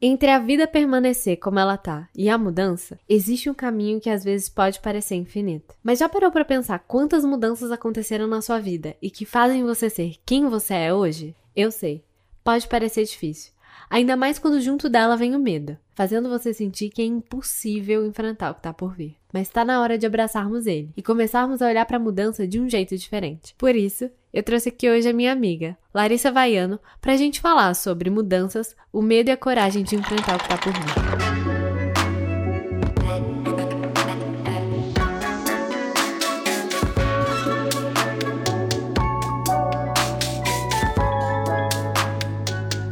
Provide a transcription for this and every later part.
Entre a vida permanecer como ela tá e a mudança, existe um caminho que às vezes pode parecer infinito. Mas já parou para pensar quantas mudanças aconteceram na sua vida e que fazem você ser quem você é hoje? Eu sei, pode parecer difícil. Ainda mais quando junto dela vem o medo, fazendo você sentir que é impossível enfrentar o que tá por vir. Mas tá na hora de abraçarmos ele e começarmos a olhar para a mudança de um jeito diferente. Por isso, eu trouxe aqui hoje a minha amiga, Larissa Vaiano, pra gente falar sobre mudanças, o medo e a coragem de enfrentar o que tá por vir.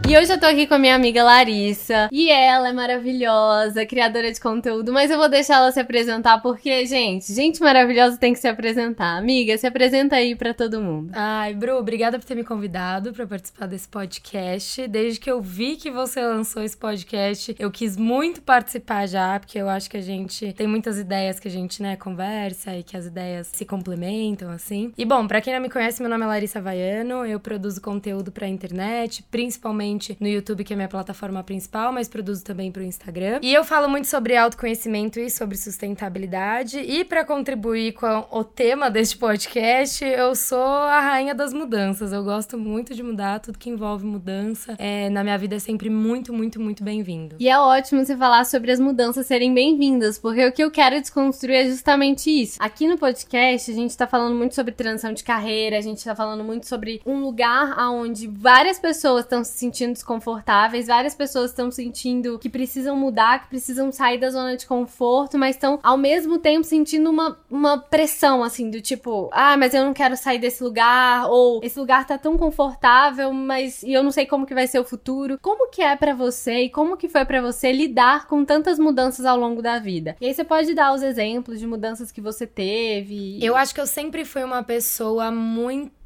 E hoje eu tô aqui com a minha amiga Larissa. E ela é maravilhosa, criadora de conteúdo. Mas eu vou deixar ela se apresentar porque, gente, gente maravilhosa tem que se apresentar. Amiga, se apresenta aí pra todo mundo. Ai, Bru, obrigada por ter me convidado pra participar desse podcast. Desde que eu vi que você lançou esse podcast, eu quis muito participar já, porque eu acho que a gente tem muitas ideias que a gente, né, conversa e que as ideias se complementam, assim. E bom, pra quem não me conhece, meu nome é Larissa Vaiano. Eu produzo conteúdo pra internet, principalmente no YouTube, que é minha plataforma principal, mas produzo também para o Instagram. E eu falo muito sobre autoconhecimento e sobre sustentabilidade. E para contribuir com o tema deste podcast, eu sou a rainha das mudanças. Eu gosto muito de mudar, tudo que envolve mudança é, na minha vida é sempre muito, muito, muito bem-vindo. E é ótimo você falar sobre as mudanças serem bem-vindas, porque o que eu quero desconstruir é justamente isso. Aqui no podcast, a gente tá falando muito sobre transição de carreira, a gente tá falando muito sobre um lugar onde várias pessoas estão se sentindo desconfortáveis, várias pessoas estão sentindo que precisam mudar, que precisam sair da zona de conforto, mas estão ao mesmo tempo sentindo uma, uma pressão, assim, do tipo, ah, mas eu não quero sair desse lugar, ou esse lugar tá tão confortável, mas e eu não sei como que vai ser o futuro. Como que é para você e como que foi para você lidar com tantas mudanças ao longo da vida? E aí você pode dar os exemplos de mudanças que você teve. Eu acho que eu sempre fui uma pessoa muito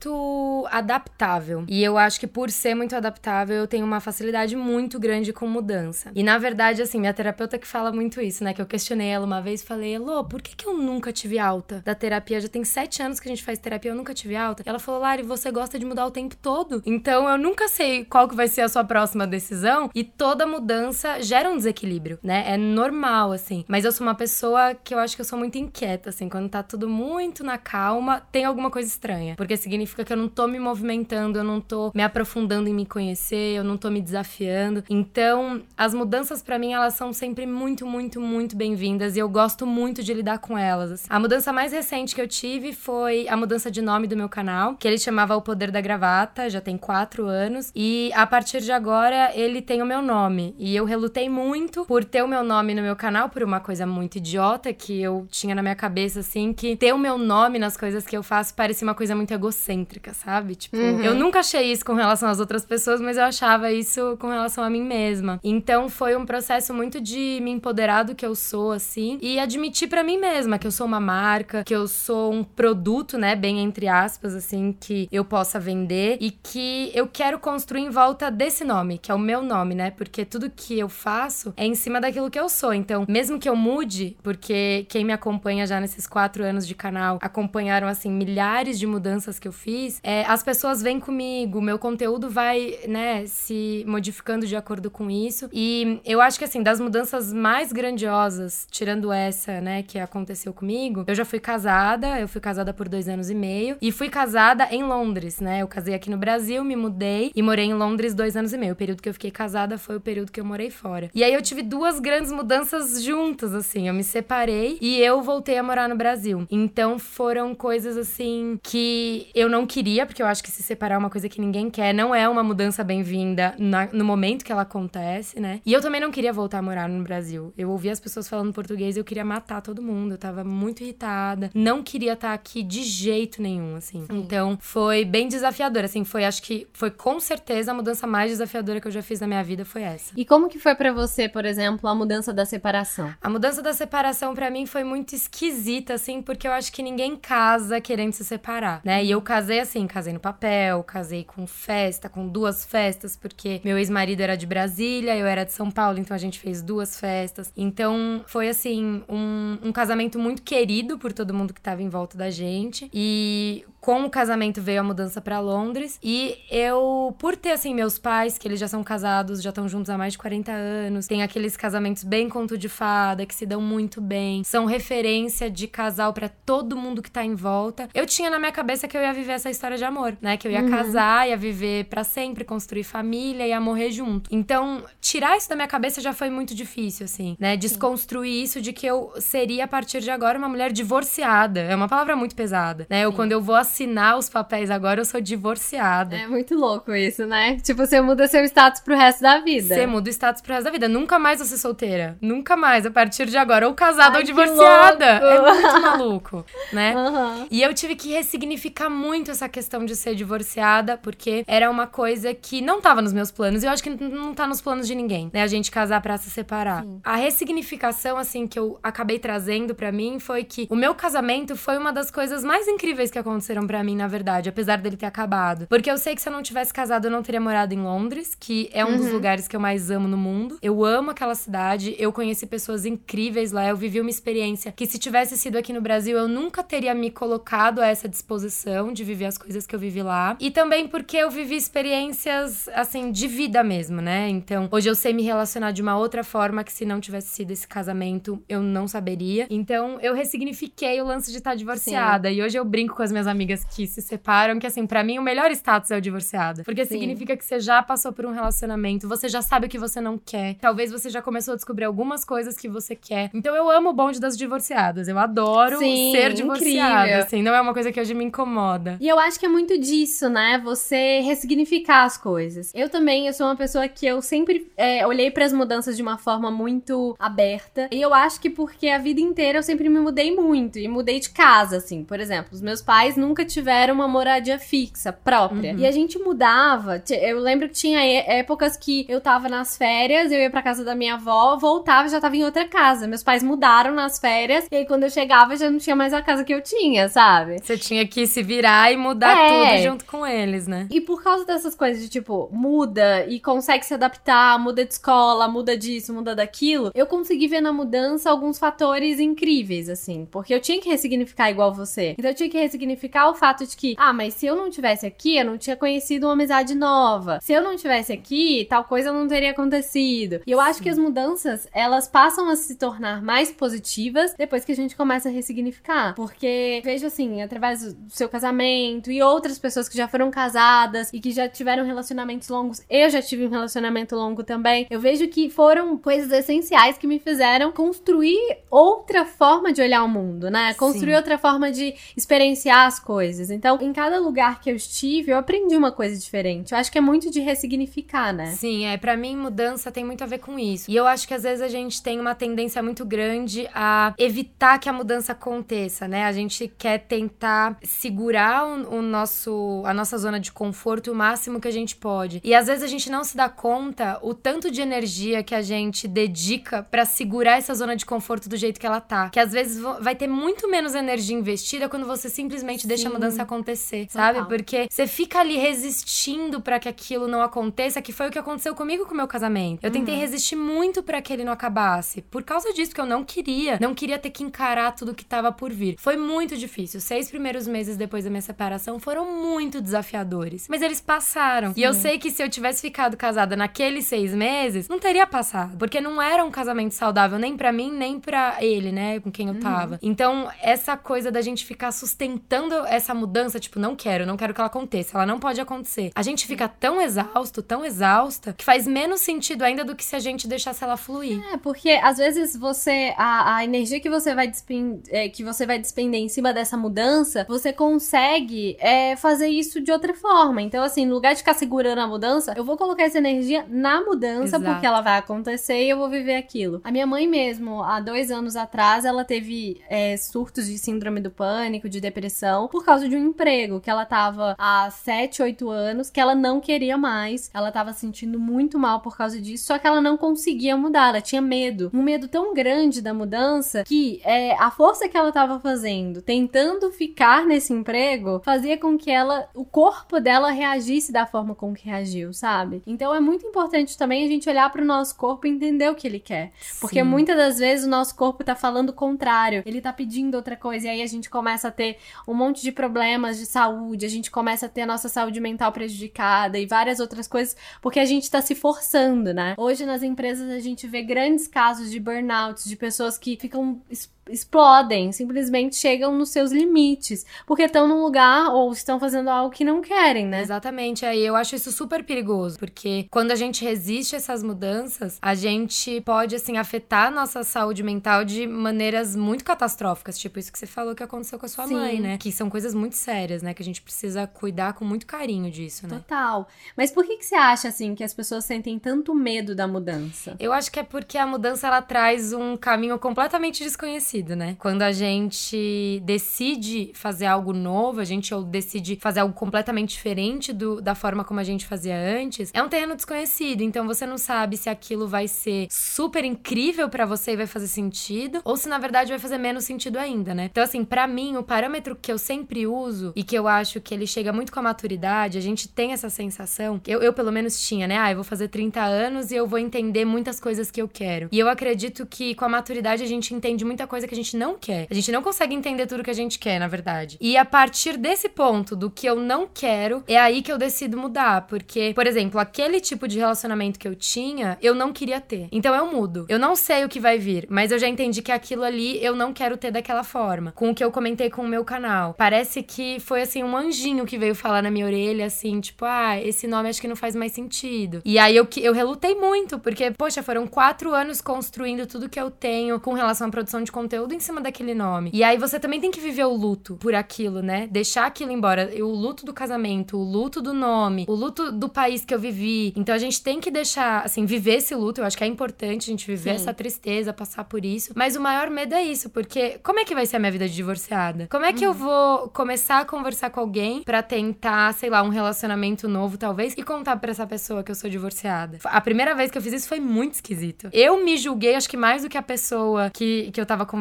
adaptável. E eu acho que por ser muito adaptável, eu tenho uma facilidade muito grande com mudança. E na verdade, assim, minha terapeuta que fala muito isso, né? Que eu questionei ela uma vez e falei, Elô, por que, que eu nunca tive alta da terapia? Já tem sete anos que a gente faz terapia, eu nunca tive alta. Ela falou, Lari, você gosta de mudar o tempo todo. Então eu nunca sei qual que vai ser a sua próxima decisão. E toda mudança gera um desequilíbrio, né? É normal, assim. Mas eu sou uma pessoa que eu acho que eu sou muito inquieta, assim. Quando tá tudo muito na calma, tem alguma coisa estranha. Porque significa que eu não tô me movimentando, eu não tô me aprofundando em me conhecer, eu não tô me desafiando. Então, as mudanças para mim elas são sempre muito, muito, muito bem-vindas e eu gosto muito de lidar com elas. Assim. A mudança mais recente que eu tive foi a mudança de nome do meu canal, que ele chamava O Poder da Gravata, já tem quatro anos, e a partir de agora ele tem o meu nome. E eu relutei muito por ter o meu nome no meu canal, por uma coisa muito idiota que eu tinha na minha cabeça, assim, que ter o meu nome nas coisas que eu faço parecia uma coisa muito egocêntrica, sabe? Tipo, uhum. eu nunca achei isso com relação às outras pessoas, mas eu achava isso com relação a mim mesma. Então foi um processo muito de me empoderar do que eu sou, assim, e admitir para mim mesma que eu sou uma marca, que eu sou um produto, né, bem entre aspas, assim, que eu possa vender e que eu quero construir em volta desse nome, que é o meu nome, né? Porque tudo que eu faço é em cima daquilo que eu sou. Então, mesmo que eu mude, porque quem me acompanha já nesses quatro anos de canal acompanharam, assim, milhares de mudanças que eu fiz, é, as pessoas vêm comigo, meu conteúdo vai, né, se modificando de acordo com isso. E eu acho que, assim, das mudanças mais grandiosas, tirando essa, né, que aconteceu comigo, eu já fui casada, eu fui casada por dois anos e meio, e fui casada em Londres, né? Eu casei aqui no Brasil, me mudei e morei em Londres dois anos e meio. O período que eu fiquei casada foi o período que eu morei fora. E aí eu tive duas grandes mudanças juntas, assim. Eu me separei e eu voltei a morar no Brasil. Então foram coisas, assim, que eu não queria, porque eu acho que se separar é uma coisa que ninguém quer, não é uma mudança bem-vinda no momento que ela acontece, né? E eu também não queria voltar a morar no Brasil. Eu ouvia as pessoas falando português e eu queria matar todo mundo. Eu tava muito irritada. Não queria estar aqui de jeito nenhum, assim. Sim. Então, foi bem desafiador, assim. Foi, acho que foi com certeza a mudança mais desafiadora que eu já fiz na minha vida foi essa. E como que foi para você, por exemplo, a mudança da separação? A mudança da separação para mim foi muito esquisita, assim, porque eu acho que ninguém casa querendo se separar, né? E eu casei casei assim, casei no papel, casei com festa, com duas festas, porque meu ex-marido era de Brasília, eu era de São Paulo, então a gente fez duas festas. Então foi assim, um, um casamento muito querido por todo mundo que tava em volta da gente. E com o casamento veio a mudança para Londres. E eu, por ter assim, meus pais, que eles já são casados, já estão juntos há mais de 40 anos, tem aqueles casamentos bem conto de fada, que se dão muito bem, são referência de casal para todo mundo que tá em volta. Eu tinha na minha cabeça que eu ia viver essa história de amor, né? Que eu ia uhum. casar, ia viver para sempre, construir família, ia morrer junto. Então, tirar isso da minha cabeça já foi muito difícil, assim, né? Desconstruir Sim. isso de que eu seria, a partir de agora, uma mulher divorciada. É uma palavra muito pesada, né? Eu, quando eu vou assinar os papéis agora, eu sou divorciada. É muito louco isso, né? Tipo, você muda seu status pro resto da vida. Você muda o status pro resto da vida. Nunca mais você solteira. Nunca mais, a partir de agora. Ou casada Ai, ou divorciada. É muito maluco, né? Uhum. E eu tive que ressignificar muito essa questão de ser divorciada, porque era uma coisa que não tava nos meus planos. E eu acho que não tá nos planos de ninguém, né? A gente casar pra se separar. Sim. A ressignificação, assim, que eu acabei trazendo para mim foi que o meu casamento foi uma das coisas mais incríveis que aconteceram para mim, na verdade, apesar dele ter acabado. Porque eu sei que se eu não tivesse casado, eu não teria morado em Londres, que é um uhum. dos lugares que eu mais amo no mundo. Eu amo aquela cidade, eu conheci pessoas incríveis lá, eu vivi uma experiência que se tivesse sido aqui no Brasil, eu nunca teria me colocado a essa disposição de viver as coisas que eu vivi lá. E também porque eu vivi experiências, assim, de vida mesmo, né? Então, hoje eu sei me relacionar de uma outra forma que se não tivesse sido esse casamento, eu não saberia. Então, eu ressignifiquei o lance de estar divorciada. Sim. E hoje eu brinco com as minhas amigas que se separam, que assim, para mim o melhor status é o divorciado. Porque Sim. significa que você já passou por um relacionamento, você já sabe o que você não quer. Talvez você já começou a descobrir algumas coisas que você quer. Então eu amo o bonde das divorciadas. Eu adoro Sim, ser divorciada. Incrível. Assim, não é uma coisa que hoje me incomoda. E eu acho que é muito disso, né? Você ressignificar as coisas. Eu também, eu sou uma pessoa que eu sempre é, olhei para as mudanças de uma forma muito aberta. E eu acho que porque a vida inteira eu sempre me mudei muito. E mudei de casa, assim. Por exemplo, os meus pais nunca tiveram uma moradia fixa, própria. Uhum. E a gente mudava. Eu lembro que tinha épocas que eu tava nas férias, eu ia pra casa da minha avó, voltava já tava em outra casa. Meus pais mudaram nas férias. E aí quando eu chegava já não tinha mais a casa que eu tinha, sabe? Você tinha que se virar e mudar é. tudo junto com eles, né? E por causa dessas coisas de tipo, muda e consegue se adaptar, muda de escola, muda disso, muda daquilo, eu consegui ver na mudança alguns fatores incríveis, assim. Porque eu tinha que ressignificar igual você. Então eu tinha que ressignificar o fato de que, ah, mas se eu não tivesse aqui, eu não tinha conhecido uma amizade nova. Se eu não tivesse aqui, tal coisa não teria acontecido. E eu acho que as mudanças, elas passam a se tornar mais positivas depois que a gente começa a ressignificar. Porque vejo assim, através do seu casamento e outras pessoas que já foram casadas e que já tiveram relacionamentos longos, eu já tive um relacionamento longo também. Eu vejo que foram coisas essenciais que me fizeram construir outra forma de olhar o mundo, né? Construir Sim. outra forma de experienciar as coisas. Então, em cada lugar que eu estive, eu aprendi uma coisa diferente. Eu acho que é muito de ressignificar, né? Sim, é. Para mim, mudança tem muito a ver com isso. E eu acho que às vezes a gente tem uma tendência muito grande a evitar que a mudança aconteça, né? A gente quer tentar segurar o, o nosso, a nossa zona de conforto o máximo que a gente pode. E às vezes a gente não se dá conta o tanto de energia que a gente dedica para segurar essa zona de conforto do jeito que ela tá. Que às vezes vai ter muito menos energia investida quando você simplesmente Sim. deixa a mudança acontecer, sabe? Porque você fica ali resistindo para que aquilo não aconteça, que foi o que aconteceu comigo com o meu casamento. Eu tentei uhum. resistir muito para que ele não acabasse, por causa disso, que eu não queria, não queria ter que encarar tudo que tava por vir. Foi muito difícil. Seis primeiros meses depois da minha separação foram muito desafiadores, mas eles passaram. Sim. E eu sei que se eu tivesse ficado casada naqueles seis meses, não teria passado, porque não era um casamento saudável nem para mim, nem para ele, né, com quem eu uhum. tava. Uhum. Então, essa coisa da gente ficar sustentando essa mudança, tipo, não quero, não quero que ela aconteça, ela não pode acontecer. A gente fica tão exausto, tão exausta, que faz menos sentido ainda do que se a gente deixasse ela fluir. É, porque às vezes você, a, a energia que você vai despender, é, que você vai despender em cima dessa mudança, você consegue é, fazer isso de outra forma. Então, assim, no lugar de ficar segurando a mudança, eu vou colocar essa energia na mudança, Exato. porque ela vai acontecer e eu vou viver aquilo. A minha mãe mesmo, há dois anos atrás, ela teve é, surtos de síndrome do pânico, de depressão, por causa de um emprego que ela tava há 7, 8 anos, que ela não queria mais. Ela tava sentindo muito mal por causa disso, só que ela não conseguia mudar, ela tinha medo. Um medo tão grande da mudança que é, a força que ela tava fazendo, tentando ficar nesse emprego, fazia com que ela, o corpo dela reagisse da forma com que reagiu, sabe? Então é muito importante também a gente olhar para o nosso corpo e entender o que ele quer. Porque Sim. muitas das vezes o nosso corpo tá falando o contrário, ele tá pedindo outra coisa, e aí a gente começa a ter um monte de problemas de saúde, a gente começa a ter a nossa saúde mental prejudicada e várias outras coisas, porque a gente tá se forçando, né? Hoje nas empresas a gente vê grandes casos de burnout, de pessoas que ficam explodem, simplesmente chegam nos seus limites, porque estão num lugar ou estão fazendo algo que não querem, né? Exatamente, aí eu acho isso super perigoso, porque quando a gente resiste a essas mudanças, a gente pode assim afetar a nossa saúde mental de maneiras muito catastróficas, tipo isso que você falou que aconteceu com a sua Sim. mãe, né? Que são coisas muito sérias, né, que a gente precisa cuidar com muito carinho disso, né? Total. Mas por que que você acha assim que as pessoas sentem tanto medo da mudança? Eu acho que é porque a mudança ela traz um caminho completamente desconhecido, né? Quando a gente decide fazer algo novo, a gente ou decide fazer algo completamente diferente do, da forma como a gente fazia antes, é um terreno desconhecido, então você não sabe se aquilo vai ser super incrível pra você e vai fazer sentido, ou se na verdade vai fazer menos sentido ainda, né? Então assim, pra mim, o parâmetro que eu sempre uso e que eu acho que ele chega muito com a maturidade, a gente tem essa sensação, eu, eu pelo menos tinha, né? Ah, eu vou fazer 30 anos e eu vou entender muitas coisas que eu quero. E eu acredito que com a maturidade a gente entende muita coisa que a gente não quer. A gente não consegue entender tudo que a gente quer, na verdade. E a partir desse ponto do que eu não quero, é aí que eu decido mudar. Porque, por exemplo, aquele tipo de relacionamento que eu tinha, eu não queria ter. Então eu mudo. Eu não sei o que vai vir, mas eu já entendi que aquilo ali eu não quero ter daquela forma. Com o que eu comentei com o meu canal. Parece que foi assim um anjinho que veio falar na minha orelha, assim, tipo, ah, esse nome acho que não faz mais sentido. E aí eu, eu relutei muito, porque, poxa, foram quatro anos construindo tudo que eu tenho com relação à produção de conteúdo em cima daquele nome. E aí você também tem que viver o luto por aquilo, né? Deixar aquilo embora. O luto do casamento, o luto do nome, o luto do país que eu vivi. Então a gente tem que deixar, assim, viver esse luto. Eu acho que é importante a gente viver Sim. essa tristeza, passar por isso. Mas o maior medo é isso, porque como é que vai ser a minha vida de divorciada? Como é que eu vou começar a conversar com alguém pra tentar, sei lá, um relacionamento novo, talvez, e contar pra essa pessoa que eu sou divorciada? A primeira vez que eu fiz isso foi muito esquisito. Eu me julguei, acho que mais do que a pessoa que, que eu tava conversando.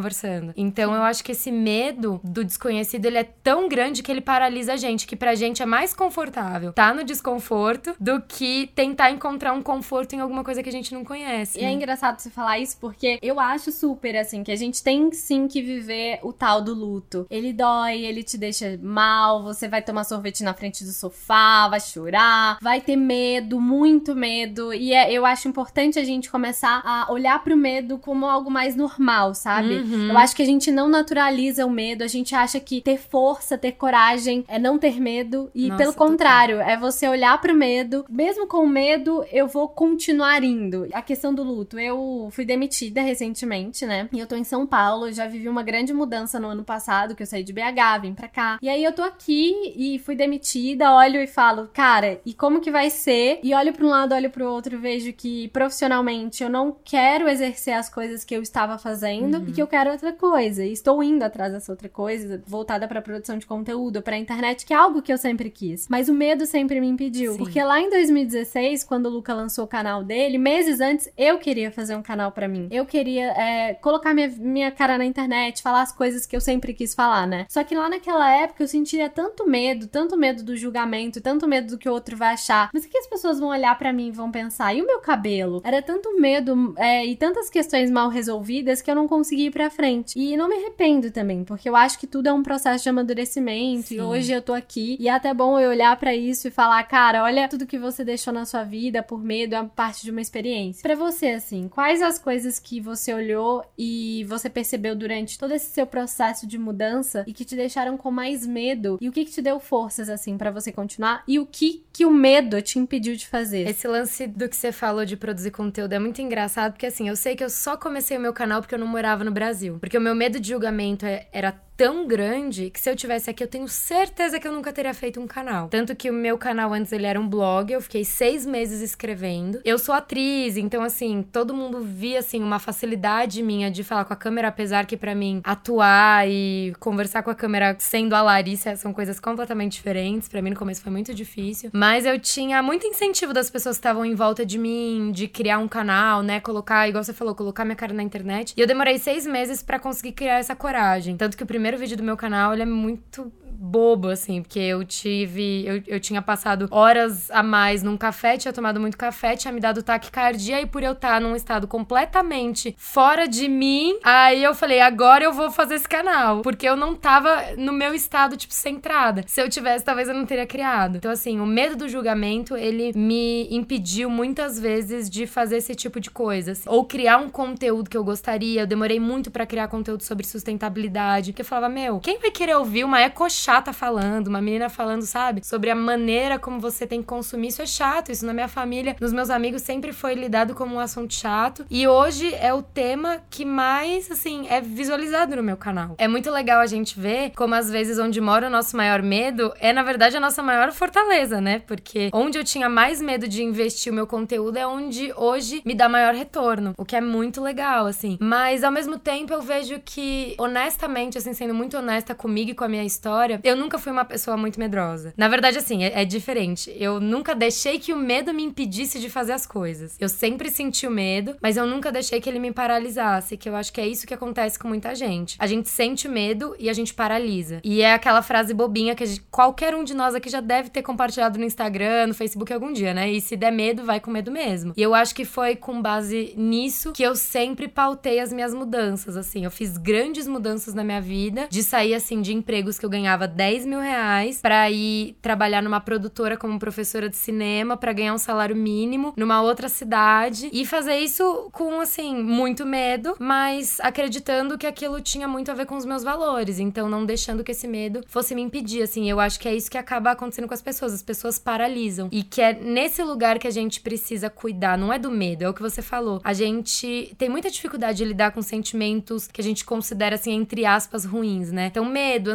Então eu acho que esse medo do desconhecido, ele é tão grande que ele paralisa a gente, que pra gente é mais confortável tá no desconforto do que tentar encontrar um conforto em alguma coisa que a gente não conhece. E é né? engraçado você falar isso porque eu acho super assim que a gente tem sim que viver o tal do luto. Ele dói, ele te deixa mal, você vai tomar sorvete na frente do sofá, vai chorar, vai ter medo, muito medo. E é- eu acho importante a gente começar a olhar pro medo como algo mais normal, sabe? Uhum. Eu acho que a gente não naturaliza o medo, a gente acha que ter força, ter coragem é não ter medo. E Nossa, pelo contrário, é você olhar pro medo, mesmo com medo, eu vou continuar indo. A questão do luto, eu fui demitida recentemente, né? E eu tô em São Paulo, já vivi uma grande mudança no ano passado, que eu saí de BH, vim pra cá. E aí eu tô aqui e fui demitida, olho e falo, cara, e como que vai ser? E olho pra um lado, olho pro outro, vejo que profissionalmente eu não quero exercer as coisas que eu estava fazendo e que eu quero outra coisa. E estou indo atrás dessa outra coisa, voltada pra produção de conteúdo, pra internet, que é algo que eu sempre quis. Mas o medo sempre me impediu. Sim. Porque lá em 2016, quando o Luca lançou o canal dele, meses antes, eu queria fazer um canal pra mim. Eu queria é, colocar minha, minha cara na internet, falar as coisas que eu sempre quis falar, né? Só que lá naquela época eu sentia tanto medo, tanto medo do julgamento, tanto medo do que o outro vai achar. Mas o que as pessoas vão olhar pra mim e vão pensar? E o meu cabelo? Era tanto medo é, e tantas questões mal resolvidas que eu não consegui ir pra frente. E não me arrependo também, porque eu acho que tudo é um processo de amadurecimento. E Sim. hoje eu tô aqui e é até bom eu olhar pra isso e falar, cara, olha tudo que você deixou na sua vida por medo é parte de uma experiência. Pra você, assim, quais as coisas que você olhou e você percebeu durante todo esse seu processo de mudança e que te deixaram com mais medo? E o que que te deu forças, assim, pra você continuar? E o que que o medo te impediu de fazer? Esse lance do que você falou de produzir conteúdo é muito engraçado, porque assim, eu sei que eu só comecei o meu canal porque eu não morava no Brasil. Porque o meu medo de julgamento é- era tão grande que se eu tivesse aqui, eu tenho certeza que eu nunca teria feito um canal. Tanto que o meu canal antes ele era um blog, eu fiquei seis meses escrevendo. Eu sou atriz, então assim, todo mundo via assim uma facilidade minha de falar com a câmera, apesar que pra mim atuar e conversar com a câmera sendo a Larissa são coisas completamente diferentes. Pra mim no começo foi muito difícil, mas eu tinha muito incentivo das pessoas que estavam em volta de mim, de criar um canal, né, colocar, igual você falou, colocar minha cara na internet. E eu demorei seis meses pra conseguir criar essa coragem. Tanto que o primeiro vídeo do meu canal, ele é muito bobo, assim, porque eu tive. Eu, eu tinha passado horas a mais num café, tinha tomado muito café, tinha me dado taquicardia, e por eu estar num estado completamente fora de mim, aí eu falei, agora eu vou fazer esse canal. Porque eu não tava no meu estado, tipo, centrada. Se eu tivesse, talvez eu não teria criado. Então, assim, o medo do julgamento, ele me impediu muitas vezes de fazer esse tipo de coisa. Assim. Ou criar um conteúdo que eu gostaria. Eu demorei muito para criar conteúdo sobre sustentabilidade. Porque eu falava, meu, quem vai querer ouvir uma eco chata falando, uma menina falando, sabe? Sobre a maneira como você tem que consumir. Isso é chato. Isso na minha família, nos meus amigos, sempre foi lidado como um assunto chato. E hoje é o tema que mais, assim, é visualizado no meu canal. É muito legal a gente ver como às vezes onde mora o nosso maior medo é, na verdade, a nossa maior fortaleza, né? Porque onde eu tinha mais medo de investir o meu conteúdo é onde hoje me dá maior retorno. O que é muito legal, assim. Mas ao mesmo tempo eu vejo que, honestamente, assim, sendo muito honesta comigo e com a minha história, eu nunca fui uma pessoa muito medrosa. Na verdade, assim, é, é diferente. Eu nunca deixei que o medo me impedisse de fazer as coisas. Eu sempre senti o medo, mas eu nunca deixei que ele me paralisasse, que eu acho que é isso que acontece com muita gente. A gente sente o medo e a gente paralisa. E é aquela frase bobinha que gente, qualquer um de nós aqui já deve ter compartilhado no Instagram, no Facebook algum dia, né? E se der medo, vai com medo mesmo. E eu acho que foi com base nisso que eu sempre pautei as minhas mudanças, assim. Eu fiz grandes mudanças na minha vida, de sair, assim, de empregos que eu ganhava 10 mil reais pra ir trabalhar numa produtora como professora de cinema, para ganhar um salário mínimo numa outra cidade e fazer isso com, assim, muito medo, mas acreditando que aquilo tinha muito a ver com os meus valores. Então, não deixando que esse medo fosse me impedir, assim. Eu acho que é isso que acaba acontecendo com as pessoas. As pessoas paralisam. E que é nesse lugar que a gente precisa cuidar. Não é do medo, é o que você falou. A gente tem muita dificuldade de lidar com sentimentos que a gente considera, assim, entre aspas, ruins, né? Então, medo,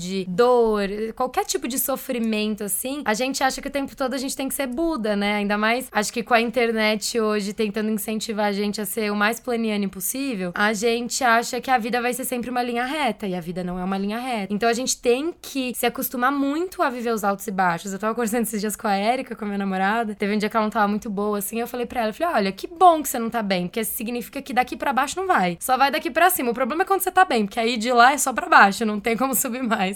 ansiedade, dor, qualquer tipo de sofrimento, assim, a gente acha que o tempo todo a gente tem que ser Buda, né? Ainda mais, acho que com a internet hoje tentando incentivar a gente a ser o mais planiane possível, a gente acha que a vida vai ser sempre uma linha reta. E a vida não é uma linha reta. Então, a gente tem que se acostumar muito a viver os altos e baixos. Eu tava conversando esses dias com a Erika, com a minha namorada. Teve um dia que ela não tava muito boa, assim. Eu falei pra ela, falei, olha, que bom que você não tá bem, porque significa que daqui para baixo não vai. Só vai daqui para cima. O problema é quando você tá bem, porque aí de lá é só para baixo, não tem como subir mais.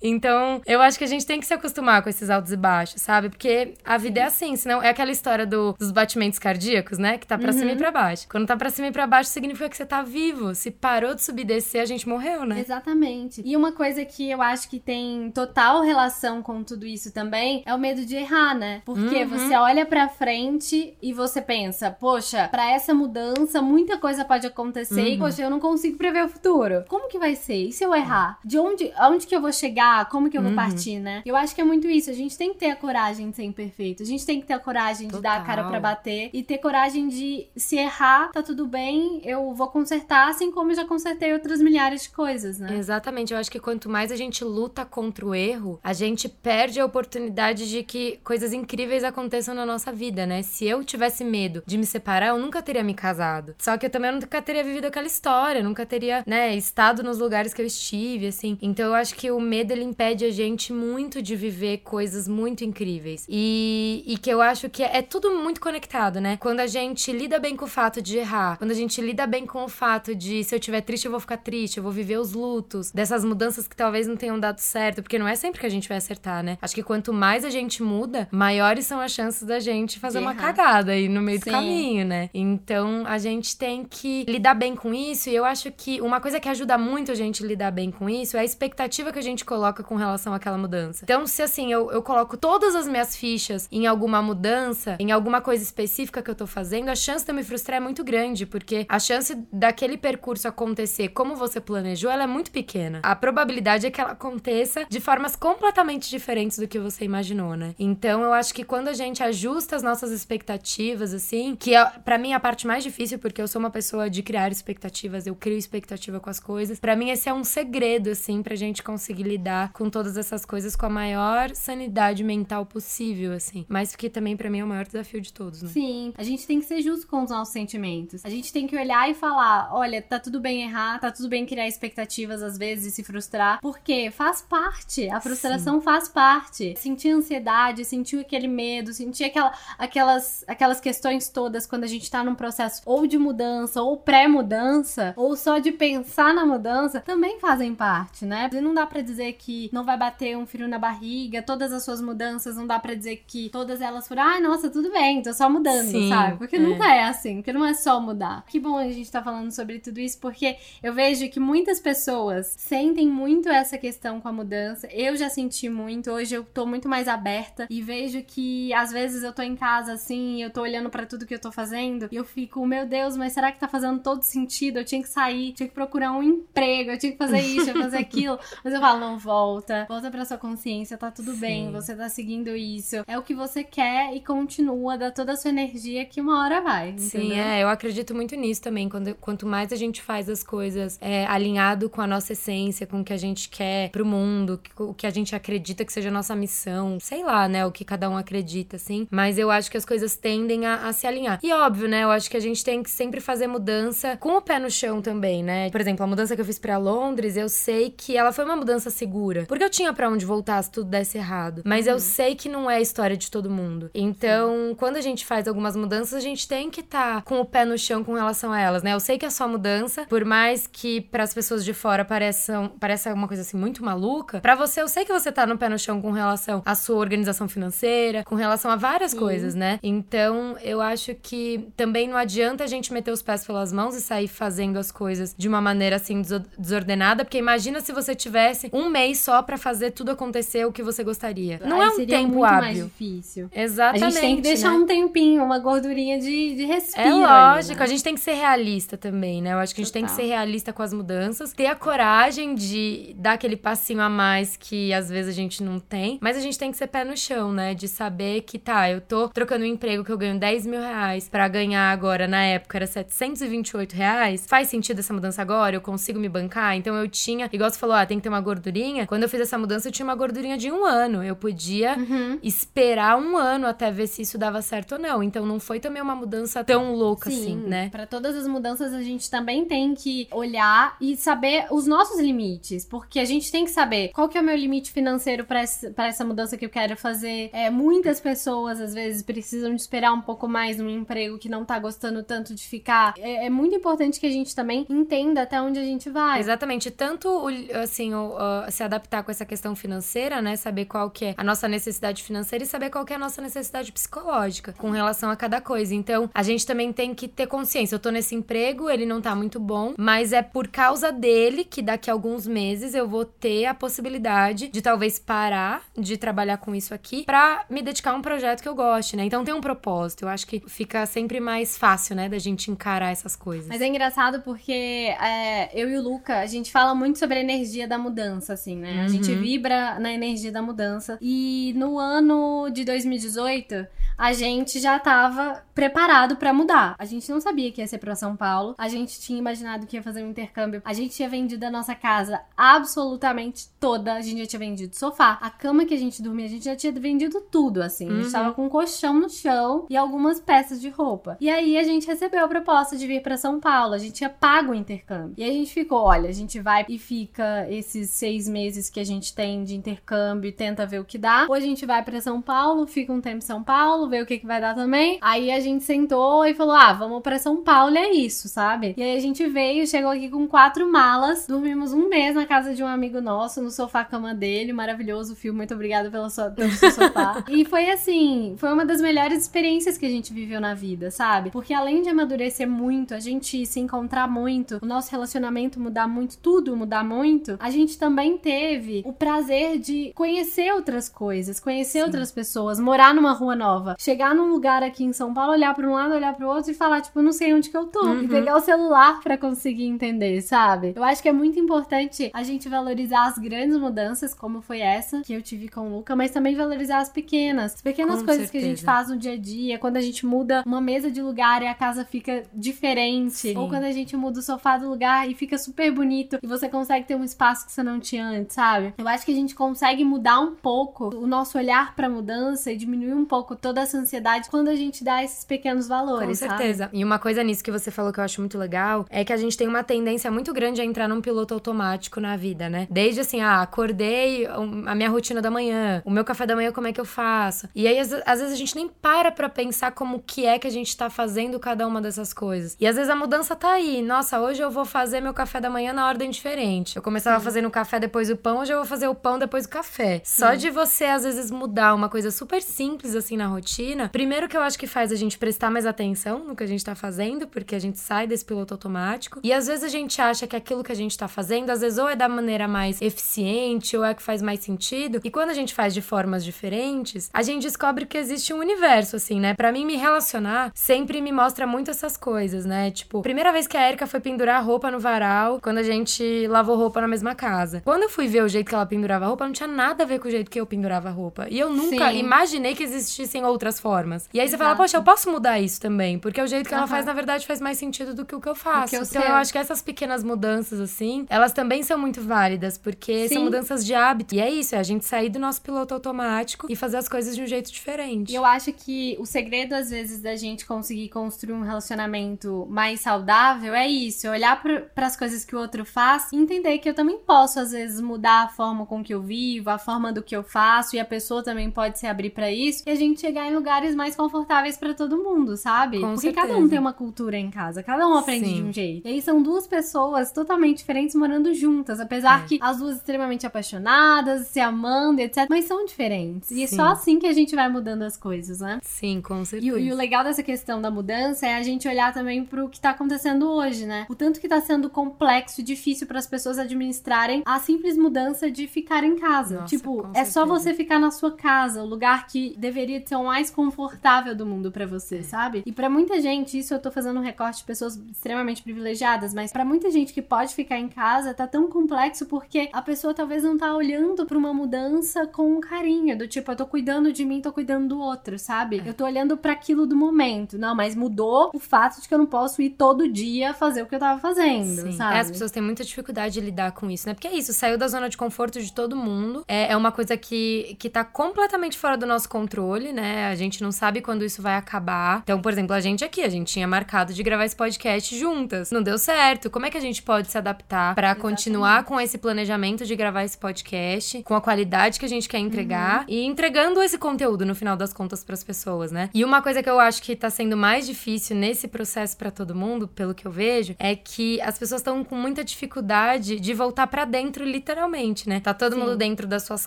Então, eu acho que a gente tem que se acostumar com esses altos e baixos, sabe? Porque a vida é assim, senão é aquela história do, dos batimentos cardíacos, né? Que tá pra uhum. cima e pra baixo. Quando tá pra cima e pra baixo, significa que você tá vivo. Se parou de subir e descer, a gente morreu, né? Exatamente. E uma coisa que eu acho que tem total relação com tudo isso também é o medo de errar, né? Porque uhum. você olha pra frente e você pensa, poxa, pra essa mudança, muita coisa pode acontecer uhum. e, poxa, eu não consigo prever o futuro. Como que vai ser? E se eu errar? De onde, aonde que eu vou chegar? Como que eu vou uhum. partir, né? Eu acho que é muito isso. A gente tem que ter a coragem de ser imperfeito. A gente tem que ter a coragem Total. de dar a cara para bater e ter coragem de se errar, tá tudo bem, eu vou consertar, assim como eu já consertei outras milhares de coisas, né? Exatamente. Eu acho que quanto mais a gente luta contra o erro, a gente perde a oportunidade de que coisas incríveis aconteçam na nossa vida, né? Se eu tivesse medo de me separar, eu nunca teria me casado. Só que eu também nunca teria vivido aquela história, nunca teria, né, estado nos lugares que eu estive, assim. Então eu acho que o medo ele impede a gente muito de viver coisas muito incríveis. E, e que eu acho que é, é tudo muito conectado, né? Quando a gente lida bem com o fato de errar, quando a gente lida bem com o fato de se eu tiver triste, eu vou ficar triste, eu vou viver os lutos, dessas mudanças que talvez não tenham dado certo, porque não é sempre que a gente vai acertar, né? Acho que quanto mais a gente muda, maiores são as chances da gente fazer uma cagada aí no meio Sim. do caminho, né? Então a gente tem que lidar bem com isso, e eu acho que uma coisa que ajuda muito a gente lidar bem com isso é a expectativa que a gente coloca com relação àquela mudança. Então, se assim, eu, eu coloco todas as minhas fichas em alguma mudança, em alguma coisa específica que eu tô fazendo, a chance de eu me frustrar é muito grande, porque a chance daquele percurso acontecer como você planejou, ela é muito pequena. A probabilidade é que ela aconteça de formas completamente diferentes do que você imaginou, né? Então, eu acho que quando a gente ajusta as nossas expectativas, assim, que é, para mim é a parte mais difícil, porque eu sou uma pessoa de criar expectativas, eu crio expectativa com as coisas. Para mim, esse é um segredo, assim, pra gente conseguir lidar com todas essas coisas com a maior sanidade mental possível, assim. Mas que também para mim é o maior desafio de todos, né? Sim, a gente tem que ser justo com os nossos sentimentos. A gente tem que olhar e falar: olha, tá tudo bem errar, tá tudo bem criar expectativas às vezes e se frustrar, porque faz parte, a frustração Sim. faz parte. Sentir ansiedade, sentir aquele medo, sentir aquela, aquelas, aquelas questões todas quando a gente tá num processo ou de mudança ou pré-mudança, ou só de pensar na mudança, também fazem parte, né? Não dá para dizer que não vai bater um frio na barriga, todas as suas mudanças, não dá para dizer que todas elas foram, ai, ah, nossa, tudo bem, tô só mudando, Sim, sabe? Porque é. nunca é assim, porque não é só mudar. Que bom a gente tá falando sobre tudo isso, porque eu vejo que muitas pessoas sentem muito essa questão com a mudança. Eu já senti muito, hoje eu tô muito mais aberta e vejo que às vezes eu tô em casa assim, eu tô olhando para tudo que eu tô fazendo e eu fico, meu Deus, mas será que tá fazendo todo sentido? Eu tinha que sair, tinha que procurar um emprego, eu tinha que fazer isso, fazer aquilo. Mas eu falo, não, volta, volta pra sua consciência, tá tudo Sim. bem, você tá seguindo isso. É o que você quer e continua, dá toda a sua energia que uma hora vai. Sim, é, eu acredito muito nisso também. Quando, quanto mais a gente faz as coisas é, alinhado com a nossa essência, com o que a gente quer pro mundo, o que a gente acredita que seja a nossa missão, sei lá, né, o que cada um acredita, assim. Mas eu acho que as coisas tendem a, a se alinhar. E óbvio, né, eu acho que a gente tem que sempre fazer mudança com o pé no chão também, né? Por exemplo, a mudança que eu fiz para Londres, eu sei que ela foi uma mudança segura. Porque eu tinha para onde voltar se tudo desse errado. Mas uhum. eu sei que não é a história de todo mundo. Então, Sim. quando a gente faz algumas mudanças, a gente tem que estar tá com o pé no chão com relação a elas, né? Eu sei que é só mudança, por mais que para as pessoas de fora pareçam, pareça uma coisa assim muito maluca, para você eu sei que você tá no pé no chão com relação à sua organização financeira, com relação a várias Sim. coisas, né? Então, eu acho que também não adianta a gente meter os pés pelas mãos e sair fazendo as coisas de uma maneira assim desordenada, porque imagina se você tivesse um mês só para fazer tudo acontecer o que você gostaria. Não é um tempo muito hábil. mais difícil. Exatamente. A gente tem que deixar né? um tempinho, uma gordurinha de, de respiro. É lógico, ali, né? a gente tem que ser realista também, né? Eu acho que a gente Total. tem que ser realista com as mudanças, ter a coragem de dar aquele passinho a mais que às vezes a gente não tem, mas a gente tem que ser pé no chão, né? De saber que tá, eu tô trocando um emprego que eu ganho 10 mil reais pra ganhar agora, na época era 728 reais. Faz sentido essa mudança agora? Eu consigo me bancar? Então eu tinha, igual você falou, ah, tem que ter uma gordurinha. Quando eu fiz essa mudança, eu tinha uma gordurinha de um ano. Eu podia uhum. esperar um ano até ver se isso dava certo ou não. Então não foi também uma mudança tão louca Sim, assim, né? Para todas as mudanças, a gente também tem que olhar e saber os nossos limites. Porque a gente tem que saber qual que é o meu limite financeiro para essa, essa mudança que eu quero fazer. É, muitas pessoas, às vezes, precisam de esperar um pouco mais num emprego que não tá gostando tanto de ficar. É, é muito importante que a gente também entenda até onde a gente vai. Exatamente. Tanto, assim, o, o, se adaptar com essa questão financeira, né? Saber qual que é a nossa necessidade financeira e saber qual que é a nossa necessidade psicológica com relação a cada coisa. Então, a gente também tem que ter consciência. Eu tô nesse emprego, ele não tá muito bom, mas é por causa dele que daqui a alguns meses eu vou ter a possibilidade de talvez parar de trabalhar com isso aqui para me dedicar a um projeto que eu goste, né? Então tem um propósito. Eu acho que fica sempre mais fácil, né, da gente encarar essas coisas. Mas é engraçado porque é, eu e o Luca, a gente fala muito sobre a energia da mudança, assim, né? Uhum. A gente uhum. vibra na energia da mudança. E no ano de 2018, a gente já tava preparado para mudar. A gente não sabia que ia ser para São Paulo. A gente tinha imaginado que ia fazer um intercâmbio. A gente tinha vendido a nossa casa absolutamente toda. A gente já tinha vendido sofá, a cama que a gente dormia, a gente já tinha vendido tudo, assim. A gente uhum. tava com um colchão no chão e algumas peças de roupa. E aí a gente recebeu a proposta de vir para São Paulo. A gente tinha pago o intercâmbio. E a gente ficou, olha, a gente vai e fica esses seis meses que a gente tem de intercâmbio e tenta ver o que dá. Ou a gente vai para São Paulo, fica um tempo em São Paulo, vê o que, que vai dar também. Aí a gente sentou e falou: ah, vamos para São Paulo, e é isso, sabe? E aí a gente veio, chegou aqui com quatro malas, dormimos um mês na casa de um amigo nosso, no sofá cama dele, maravilhoso filme, muito obrigada pela sua, pelo seu sofá. e foi assim, foi uma das melhores experiências que a gente viveu na vida, sabe? Porque além de amadurecer muito, a gente se encontrar muito, o nosso relacionamento mudar muito, tudo mudar muito, a gente também teve o prazer de conhecer outras coisas, conhecer Sim. outras pessoas, morar numa rua nova, chegar num lugar aqui em São Paulo, olhar para um lado, olhar para o outro e falar, tipo, não sei onde que eu tô. Uhum. E pegar o celular para conseguir entender, sabe? Eu acho que é muito importante a gente valorizar as grandes mudanças, como foi essa que eu tive com o Luca, mas também valorizar as pequenas. As pequenas com coisas certeza. que a gente faz no dia a dia, quando a gente muda uma mesa de lugar e a casa fica diferente. Sim. Ou quando a gente muda o sofá do lugar e fica super bonito e você consegue ter um espaço que você não tinha antes, sabe? Eu acho que a gente consegue mudar um pouco o nosso olhar pra mudança e diminuir um pouco toda essa ansiedade quando a gente dá esses pequenos valores. Com certeza. Sabe? E uma coisa nisso que você falou que eu acho muito legal é que a gente tem uma tendência muito grande a entrar num piloto automático na vida, né? Desde assim, ah, acordei, a minha rotina da manhã, o meu café da manhã, como é que eu faço? E aí, às, às vezes, a gente nem para pra pensar como que é que a gente tá fazendo cada uma dessas coisas. E às vezes a mudança tá aí. Nossa, hoje eu vou fazer meu café da manhã na ordem diferente. Eu começava a fazer fazendo o café depois o pão, hoje eu vou fazer o pão depois o café. Só de você, às vezes, mudar uma coisa super simples assim na rotina, primeiro que eu acho que faz a gente prestar mais atenção no que a gente tá fazendo, porque a gente sai desse piloto automático. E às vezes a gente acha que aquilo que a gente tá fazendo, às vezes, ou é da maneira mais eficiente, ou é que faz mais sentido. E quando a gente faz de formas diferentes, a gente descobre que existe um universo, assim, né? Para mim, me relacionar sempre me mostra muito essas coisas, né? Tipo, primeira vez que a Erika foi pendurar roupa no varal, quando a gente lavou roupa na mesma casa. Quando eu fui ver o jeito que ela pendurava roupa, não tinha nada a ver com o jeito que eu pendurava roupa. E eu nunca Sim. imaginei que existissem outras formas. E aí você Exato. fala, poxa, eu posso mudar isso também, porque o jeito que uhum. ela faz, na verdade, faz mais sentido do que o que eu faço. Eu então sei. eu acho que essas pequenas mudanças, assim, elas também são muito válidas, porque Sim. são mudanças de hábito. E é isso, é a gente sair do nosso piloto automático e fazer as coisas de um jeito diferente. E eu acho que o segredo, às vezes, da gente conseguir construir um relacionamento mais saudável é isso: é olhar para as coisas que o outro faz e entender que eu também posso, às vezes, mudar a forma com que eu vivo, a forma do que eu faço, e a pessoa também pode se abrir para isso, e a gente chegar em lugares mais confortáveis para todo mundo, sabe? Com Porque certeza. cada um tem uma cultura em casa, cada um aprende Sim. de um jeito. E aí são duas pessoas totalmente diferentes morando juntas, apesar é. que as duas extremamente apaixonadas, se amando, etc. Mas são diferentes. E é só assim que a gente vai mudando as coisas, né? Sim, com certeza. E, e o legal dessa questão da mudança é a gente olhar também pro que tá acontecendo hoje, né? O tanto que tá sendo complexo e difícil para as pessoas administrarem a simples mudança de ficar em casa. Nossa, tipo, é só você ficar na sua casa, o lugar que deveria ser o mais confortável do mundo para você, é. sabe? E para muita gente, isso eu tô fazendo um recorte de pessoas extremamente privilegiadas, mas para muita gente que pode ficar em casa, tá tão complexo porque a pessoa talvez não tá olhando para uma mudança com um carinho, do tipo, eu tô cuidando de mim, tô cuidando do outro, sabe? É. Eu tô olhando para aquilo do momento. Não, mas mudou o fato de que eu não posso ir todo dia fazer o que eu tava fazendo, Sim. sabe? É, as pessoas têm muita dificuldade de lidar com isso, né? Porque é isso, saiu da zona de conforto de todo mundo. É, é uma coisa que, que tá completamente fora do nosso controle, né? A gente não sabe quando isso vai acabar. Então, por exemplo, a gente aqui, a gente tinha marcado de gravar esse podcast juntas. Não deu certo. Como é que a gente pode se adaptar para continuar com esse planejamento de gravar esse podcast, com a qualidade que a gente quer entregar uhum. e entregando esse conteúdo no final das contas para as pessoas, né? E uma coisa que eu acho que tá sendo mais difícil nesse processo para todo mundo, pelo que eu vejo, é que as pessoas estão com muita dificuldade de voltar para dentro literalmente, né? Tá todo Sim. mundo dentro das suas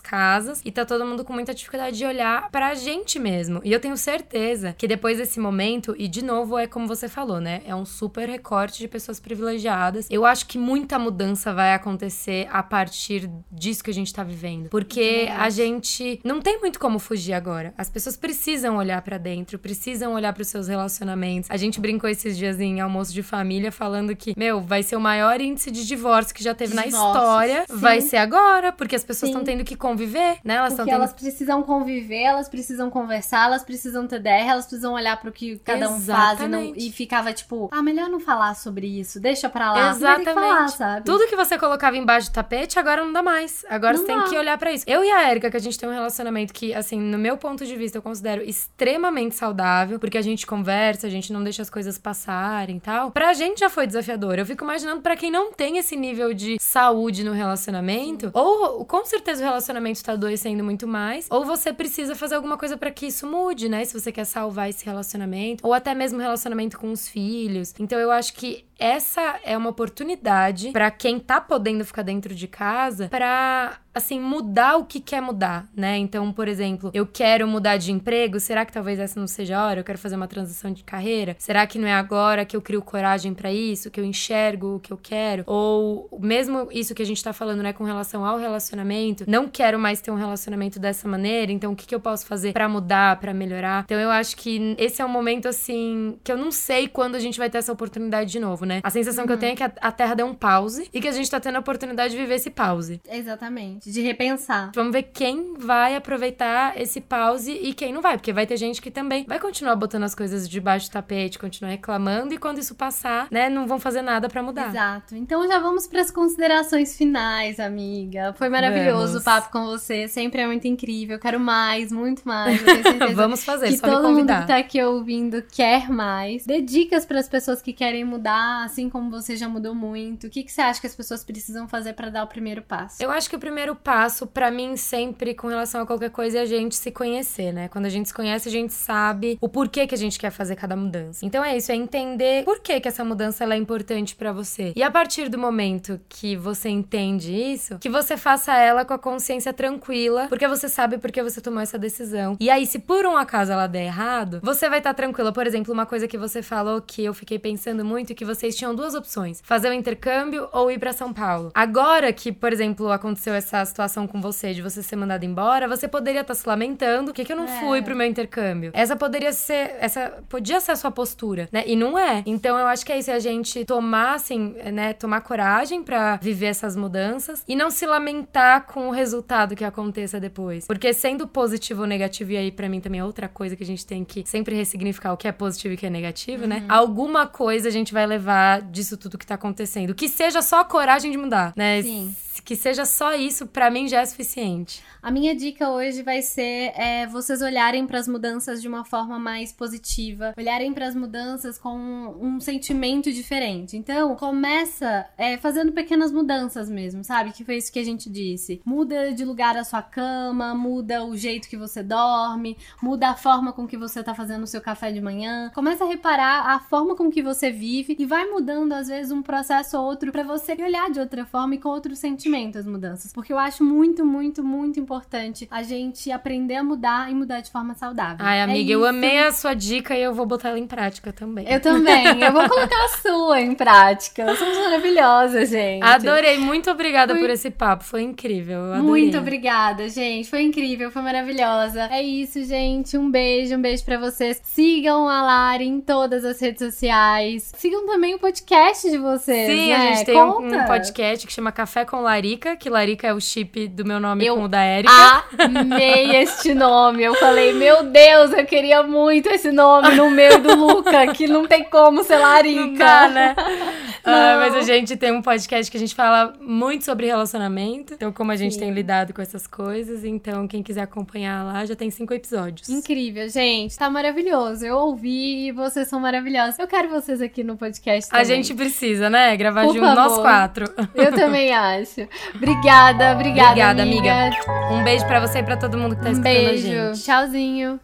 casas e tá todo mundo com muita dificuldade de olhar pra gente mesmo. E eu tenho certeza que depois desse momento, e de novo é como você falou, né? É um super recorte de pessoas privilegiadas. Eu acho que muita mudança vai acontecer a partir disso que a gente tá vivendo. Porque a gente não tem muito como fugir agora. As pessoas precisam olhar para dentro, precisam olhar para os seus relacionamentos. A gente brincou esses dias em almoço de família falando que, meu, vai ser o maior índice de divórcio que já teve na história. Sim. Vai ser agora, porque as pessoas estão tendo que conviver, né? Elas estão tendo... elas precisam conviver, elas precisam conversar, elas precisam ter DR, elas precisam olhar pro que cada um faz e, não, e, ficava tipo, ah, melhor não falar sobre isso, deixa pra lá. Exatamente. Falar, sabe? Tudo que você colocava embaixo do tapete, agora não dá mais. Agora não você dá. tem que olhar para isso. Eu e a Erika, que a gente tem um relacionamento que, assim, no meu ponto de vista, eu considero extremamente saudável, porque a gente conversa, a gente não deixa as coisas passarem e tal. Pra gente já foi desafiador. Eu fico imaginando para quem não tem esse nível de saúde no relacionamento, ou com certeza o relacionamento tá adoecendo muito mais, ou você precisa fazer alguma coisa para que isso mude, né? Se você quer salvar esse relacionamento, ou até mesmo relacionamento com os filhos. Então eu acho que essa é uma oportunidade para quem tá podendo ficar dentro de casa para assim, mudar o que quer mudar, né? Então, por exemplo, eu quero mudar de emprego, será que talvez essa não seja a hora? Eu quero fazer uma transição de carreira? Será que não é agora que eu crio coragem para isso, que eu enxergo o que eu quero? Ou mesmo isso que a gente tá falando, né, com relação ao relacionamento, não quero mais ter um relacionamento dessa maneira, então o que, que eu posso fazer para mudar, para melhorar? Então, eu acho que esse é um momento assim que eu não sei quando a gente vai ter essa oportunidade de novo, né? A sensação uhum. que eu uhum. tenho é que a, a Terra deu um pause e que a gente tá tendo a oportunidade de viver esse pause. Exatamente de repensar. Vamos ver quem vai aproveitar esse pause e quem não vai, porque vai ter gente que também vai continuar botando as coisas debaixo do tapete, continuar reclamando e quando isso passar, né, não vão fazer nada para mudar. Exato. Então já vamos para as considerações finais, amiga. Foi maravilhoso vamos. o papo com você, sempre é muito incrível. Quero mais, muito mais. vamos fazer, que só todo me convidar. mundo que tá aqui ouvindo quer mais. Dê dicas para as pessoas que querem mudar, assim como você já mudou muito. O que que você acha que as pessoas precisam fazer para dar o primeiro passo? Eu acho que o primeiro primeiro passo para mim sempre com relação a qualquer coisa é a gente se conhecer, né? Quando a gente se conhece, a gente sabe o porquê que a gente quer fazer cada mudança. Então é isso, é entender por que que essa mudança é importante para você. E a partir do momento que você entende isso, que você faça ela com a consciência tranquila, porque você sabe por que você tomou essa decisão. E aí, se por um acaso ela der errado, você vai estar tá tranquila. Por exemplo, uma coisa que você falou que eu fiquei pensando muito que vocês tinham duas opções: fazer o intercâmbio ou ir para São Paulo. Agora que, por exemplo, aconteceu essa situação com você de você ser mandado embora, você poderia estar tá se lamentando, por que, que eu não é. fui pro meu intercâmbio? Essa poderia ser, essa podia ser a sua postura, né? E não é. Então eu acho que é isso, é a gente tomar, assim, né, tomar coragem para viver essas mudanças e não se lamentar com o resultado que aconteça depois. Porque sendo positivo ou negativo, e aí para mim também é outra coisa que a gente tem que sempre ressignificar o que é positivo e o que é negativo, né? uhum. né? Alguma coisa a gente vai levar disso tudo que tá acontecendo. Que seja só a coragem de mudar, né? Sim que seja só isso, para mim já é suficiente. A minha dica hoje vai ser é, vocês olharem para as mudanças de uma forma mais positiva, olharem para as mudanças com um, sentimento diferente. Então, começa é, fazendo pequenas mudanças mesmo, sabe? Que foi isso que a gente disse. Muda de lugar a sua cama, muda o jeito que você dorme, muda a forma com que você tá fazendo o seu café de manhã. Começa a reparar a forma com que você vive e vai mudando às vezes um processo ou outro para você olhar de outra forma e com outro sentimento sentimento as mudanças. Porque eu acho muito, muito, muito importante a gente aprender a mudar e mudar de forma saudável. Ai, é amiga, é eu amei a sua dica e eu vou botar ela em prática também. Eu também. Eu vou colocar a sua em prática. Somos maravilhosas, gente. Adorei. Muito obrigada foi... por esse papo. Foi incrível. Muito obrigada, gente. Foi incrível, foi maravilhosa. É isso, gente. Um beijo, um beijo para vocês. Sigam a Lari em todas as redes sociais. Sigam também o podcast de vocês. Sim, né? a gente tem um, um podcast que chama Café com Lari Larica, que Larica é o chip do meu nome eu com o da Erika. Amei este nome. Eu falei, meu Deus, eu queria muito esse nome no meio do Luca, que não tem como ser Larica. Não dá, né? Uh, mas a gente tem um podcast que a gente fala muito sobre relacionamento. Então, como a gente Sim. tem lidado com essas coisas. Então, quem quiser acompanhar lá, já tem cinco episódios. Incrível, gente. Tá maravilhoso. Eu ouvi e vocês são maravilhosos. Eu quero vocês aqui no podcast também. A gente precisa, né? Gravar Por junto, favor. nós quatro. Eu também acho. Obrigada, obrigada, Obrigada, amiga. amiga. Um beijo para você e pra todo mundo que tá um escutando beijo. a gente. Tchauzinho.